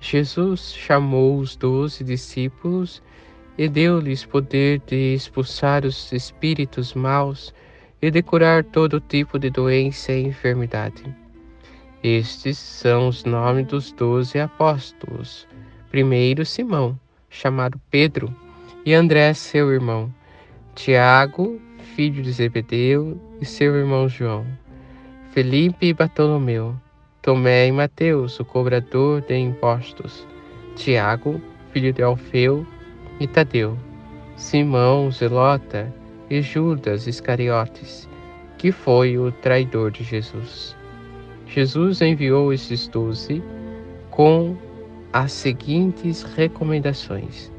Jesus chamou os doze discípulos e deu-lhes poder de expulsar os espíritos maus e de curar todo tipo de doença e enfermidade. Estes são os nomes dos doze apóstolos. Primeiro, Simão, chamado Pedro, e André, seu irmão, Tiago, filho de Zebedeu, e seu irmão João, Felipe e Bartolomeu, Tomé e Mateus, o cobrador de impostos, Tiago, filho de Alfeu, e Tadeu, Simão, Zelota, e Judas Iscariotes, que foi o traidor de Jesus. Jesus enviou esses doze com as seguintes recomendações: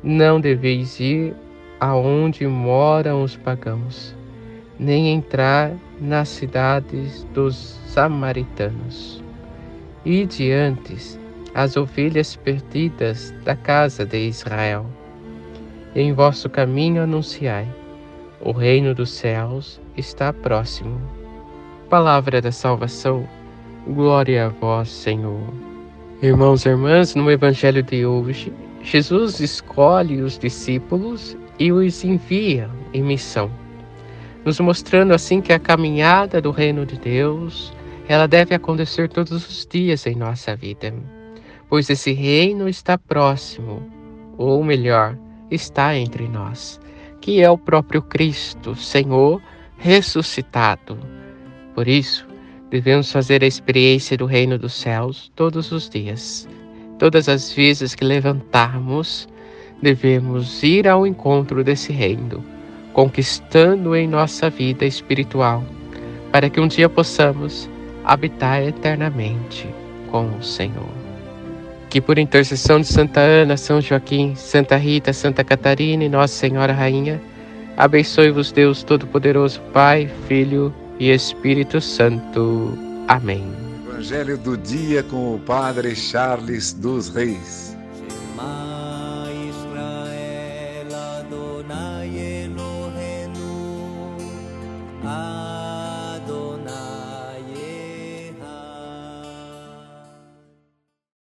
Não deveis ir aonde moram os pagãos, nem entrar nas cidades dos samaritanos. E diante as ovelhas perdidas da casa de Israel. Em vosso caminho anunciai: o reino dos céus está próximo. Palavra da salvação, glória a vós, Senhor. Irmãos e irmãs, no Evangelho de hoje, Jesus escolhe os discípulos e os envia em missão nos mostrando assim que a caminhada do reino de Deus, ela deve acontecer todos os dias em nossa vida, pois esse reino está próximo, ou melhor, está entre nós, que é o próprio Cristo, Senhor ressuscitado. Por isso, devemos fazer a experiência do reino dos céus todos os dias. Todas as vezes que levantarmos, devemos ir ao encontro desse reino conquistando em nossa vida espiritual, para que um dia possamos habitar eternamente com o Senhor. Que por intercessão de Santa Ana, São Joaquim, Santa Rita, Santa Catarina e Nossa Senhora Rainha, abençoe-vos Deus Todo-Poderoso, Pai, Filho e Espírito Santo. Amém. Evangelho do dia com o Padre Charles dos Reis.